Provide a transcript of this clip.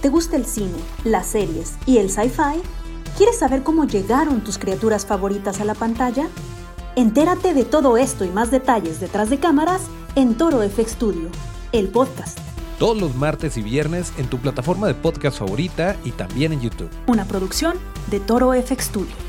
¿Te gusta el cine, las series y el sci-fi? ¿Quieres saber cómo llegaron tus criaturas favoritas a la pantalla? Entérate de todo esto y más detalles detrás de cámaras en Toro FX Studio, el podcast. Todos los martes y viernes en tu plataforma de podcast favorita y también en YouTube. Una producción de Toro FX Studio.